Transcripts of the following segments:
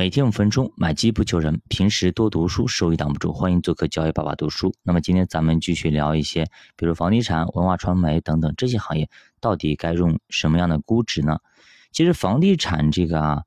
每天五分钟，买基不求人。平时多读书，收益挡不住。欢迎做客交易爸爸读书。那么今天咱们继续聊一些，比如房地产、文化传媒等等这些行业，到底该用什么样的估值呢？其实房地产这个啊，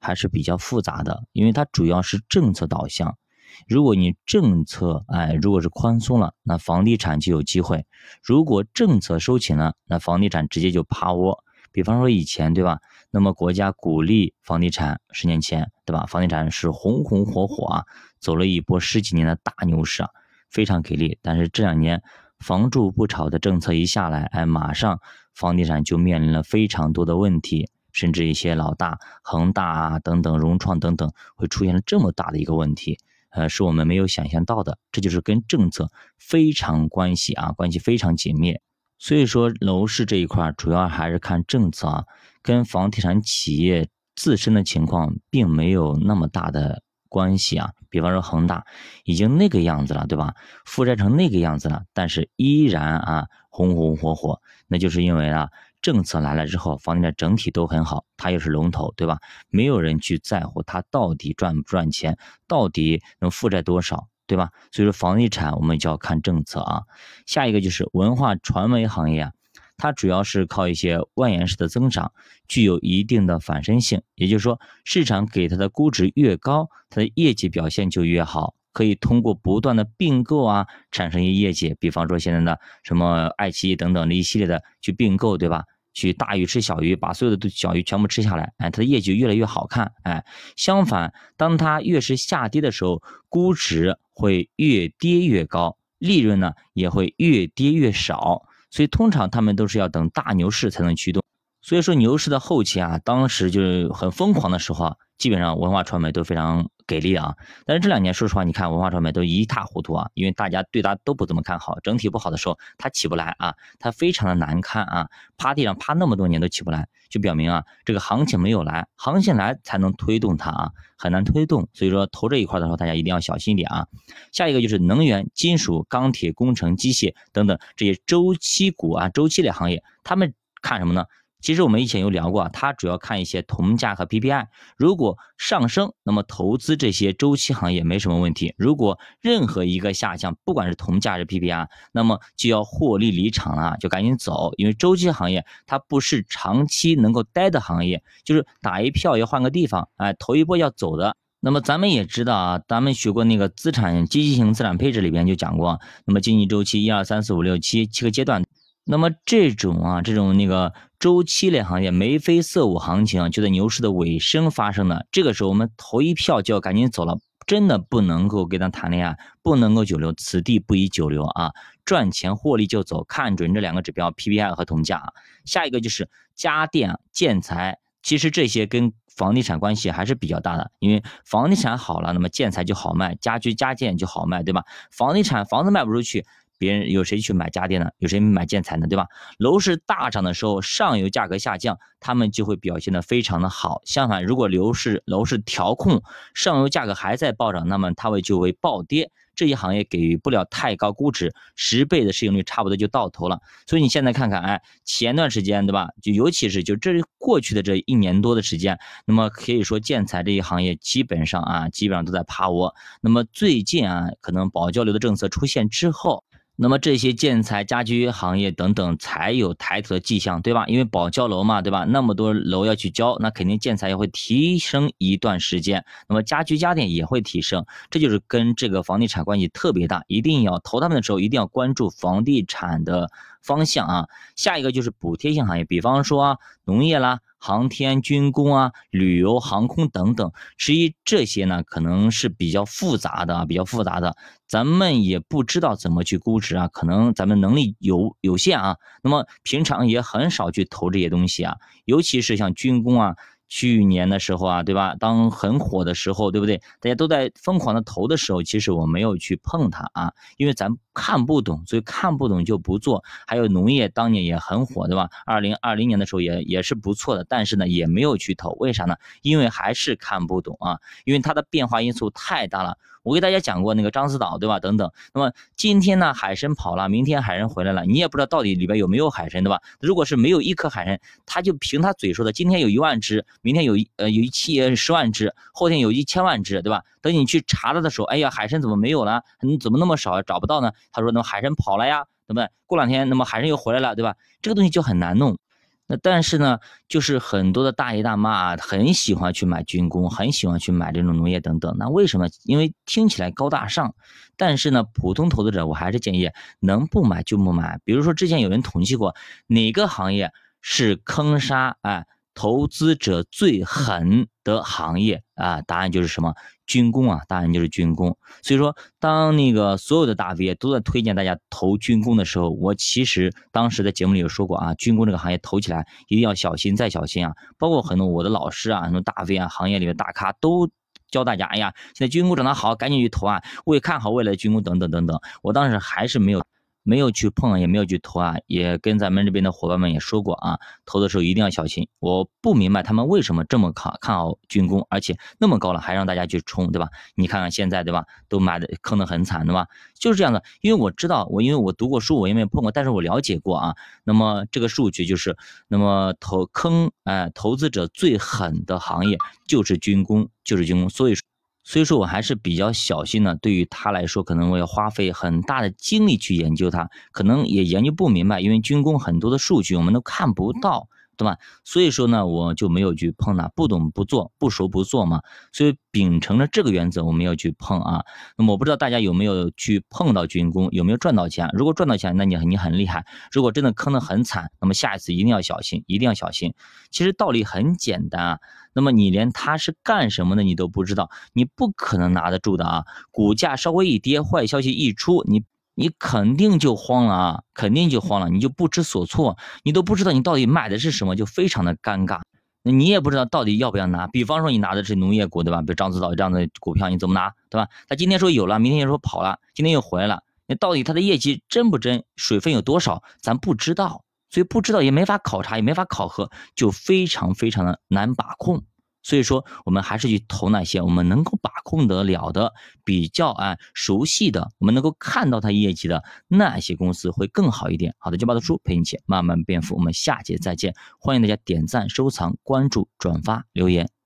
还是比较复杂的，因为它主要是政策导向。如果你政策哎，如果是宽松了，那房地产就有机会；如果政策收紧了，那房地产直接就趴窝。比方说以前对吧？那么国家鼓励房地产，十年前对吧？房地产是红红火火啊，走了一波十几年的大牛市啊，非常给力。但是这两年房住不炒的政策一下来，哎，马上房地产就面临了非常多的问题，甚至一些老大恒大啊等等、融创等等，会出现了这么大的一个问题，呃，是我们没有想象到的。这就是跟政策非常关系啊，关系非常紧密。所以说，楼市这一块主要还是看政策啊，跟房地产企业自身的情况并没有那么大的关系啊。比方说恒大已经那个样子了，对吧？负债成那个样子了，但是依然啊红红火火，那就是因为啊政策来了之后，房地产整体都很好，它又是龙头，对吧？没有人去在乎它到底赚不赚钱，到底能负债多少。对吧？所以说房地产我们就要看政策啊。下一个就是文化传媒行业啊，它主要是靠一些外延式的增长，具有一定的反身性。也就是说，市场给它的估值越高，它的业绩表现就越好，可以通过不断的并购啊，产生一些业绩。比方说现在的什么爱奇艺等等的一系列的去并购，对吧？去大鱼吃小鱼，把所有的小鱼全部吃下来，哎，它的业绩越来越好看，哎。相反，当它越是下跌的时候，估值会越跌越高，利润呢也会越跌越少。所以通常他们都是要等大牛市才能驱动。所以说牛市的后期啊，当时就是很疯狂的时候啊，基本上文化传媒都非常。给力啊！但是这两年，说实话，你看文化传媒都一塌糊涂啊，因为大家对它都不怎么看好，整体不好的时候，它起不来啊，它非常的难看啊，趴地上趴那么多年都起不来，就表明啊，这个行情没有来，行情来才能推动它啊，很难推动。所以说投这一块的时候，大家一定要小心一点啊。下一个就是能源、金属、钢铁、工程、机械等等这些周期股啊，周期类行业，他们看什么呢？其实我们以前有聊过，它主要看一些铜价和 PPI，如果上升，那么投资这些周期行业没什么问题；如果任何一个下降，不管是铜价还是 PPI，那么就要获利离场了，就赶紧走，因为周期行业它不是长期能够待的行业，就是打一票要换个地方，哎，头一波要走的。那么咱们也知道啊，咱们学过那个资产积极型资产配置里边就讲过，那么经济周期一二三四五六七七个阶段。那么这种啊，这种那个周期类行业眉飞色舞行情，就在牛市的尾声发生的。这个时候，我们投一票就要赶紧走了，真的不能够跟他谈恋爱，不能够久留，此地不宜久留啊！赚钱获利就走，看准这两个指标：PPI 和铜价啊。下一个就是家电、建材，其实这些跟房地产关系还是比较大的，因为房地产好了，那么建材就好卖，家居家电就好卖，对吧？房地产房子卖不出去。别人有谁去买家电呢？有谁买建材呢？对吧？楼市大涨的时候，上游价格下降，他们就会表现的非常的好。相反，如果楼市楼市调控，上游价格还在暴涨，那么它会就会暴跌。这些行业给予不了太高估值，十倍的市盈率差不多就到头了。所以你现在看看，哎，前段时间对吧？就尤其是就这过去的这一年多的时间，那么可以说建材这一行业基本上啊，基本上都在趴窝。那么最近啊，可能保交楼的政策出现之后。那么这些建材、家居行业等等才有抬头的迹象，对吧？因为保交楼嘛，对吧？那么多楼要去交，那肯定建材也会提升一段时间。那么家居家电也会提升，这就是跟这个房地产关系特别大。一定要投他们的时候，一定要关注房地产的方向啊。下一个就是补贴性行业，比方说农业啦。航天、军工啊，旅游、航空等等，至于这些呢，可能是比较复杂的，比较复杂的，咱们也不知道怎么去估值啊，可能咱们能力有有限啊，那么平常也很少去投这些东西啊，尤其是像军工啊。去年的时候啊，对吧？当很火的时候，对不对？大家都在疯狂的投的时候，其实我没有去碰它啊，因为咱看不懂，所以看不懂就不做。还有农业当年也很火，对吧？二零二零年的时候也也是不错的，但是呢也没有去投，为啥呢？因为还是看不懂啊，因为它的变化因素太大了。我给大家讲过那个獐子岛，对吧？等等。那么今天呢，海参跑了，明天海参回来了，你也不知道到底里边有没有海参，对吧？如果是没有一颗海参，他就凭他嘴说的，今天有一万只，明天有呃有一七十万只，后天有一千万只，对吧？等你去查了的时候，哎呀，海参怎么没有了？你怎么那么少找不到呢？他说，那么海参跑了呀，对不对？过两天，那么海参又回来了，对吧？这个东西就很难弄。那但是呢，就是很多的大爷大妈啊，很喜欢去买军工，很喜欢去买这种农业等等。那为什么？因为听起来高大上。但是呢，普通投资者，我还是建议能不买就不买。比如说之前有人统计过，哪个行业是坑杀哎？投资者最狠的行业啊，答案就是什么？军工啊，答案就是军工。所以说，当那个所有的大 V 都在推荐大家投军工的时候，我其实当时在节目里有说过啊，军工这个行业投起来一定要小心再小心啊。包括很多我的老师啊，很多大 V 啊，行业里的大咖都教大家，哎呀，现在军工涨得好，赶紧去投啊，为看好未来的军工等等等等。我当时还是没有。没有去碰，也没有去投啊，也跟咱们这边的伙伴们也说过啊，投的时候一定要小心。我不明白他们为什么这么看看好军工，而且那么高了还让大家去冲，对吧？你看看现在，对吧？都买的坑的很惨，对吧？就是这样的，因为我知道，我因为我读过书，我也没有碰过，但是我了解过啊。那么这个数据就是，那么投坑，哎，投资者最狠的行业就是军工，就是军工，所以说。所以说我还是比较小心的，对于他来说，可能我要花费很大的精力去研究它，可能也研究不明白，因为军工很多的数据我们都看不到。对吧？所以说呢，我就没有去碰它，不懂不做，不熟不做嘛。所以秉承着这个原则，我们要去碰啊。那么我不知道大家有没有去碰到军工，有没有赚到钱？如果赚到钱，那你你很厉害；如果真的坑得很惨，那么下一次一定要小心，一定要小心。其实道理很简单啊。那么你连它是干什么的你都不知道，你不可能拿得住的啊。股价稍微一跌，坏消息一出，你。你肯定就慌了啊，肯定就慌了，你就不知所措，你都不知道你到底买的是什么，就非常的尴尬。那你也不知道到底要不要拿。比方说你拿的是农业股，对吧？比如獐子岛这样的股票，你怎么拿，对吧？他今天说有了，明天又说跑了，今天又回来了，那到底它的业绩真不真，水分有多少，咱不知道，所以不知道也没法考察，也没法考核，就非常非常的难把控。所以说，我们还是去投那些我们能够把控得了的、比较啊熟悉的，我们能够看到它业绩的那些公司会更好一点。好的，九八的书陪你一起慢慢变富，我们下节再见。欢迎大家点赞、收藏、关注、转发、留言。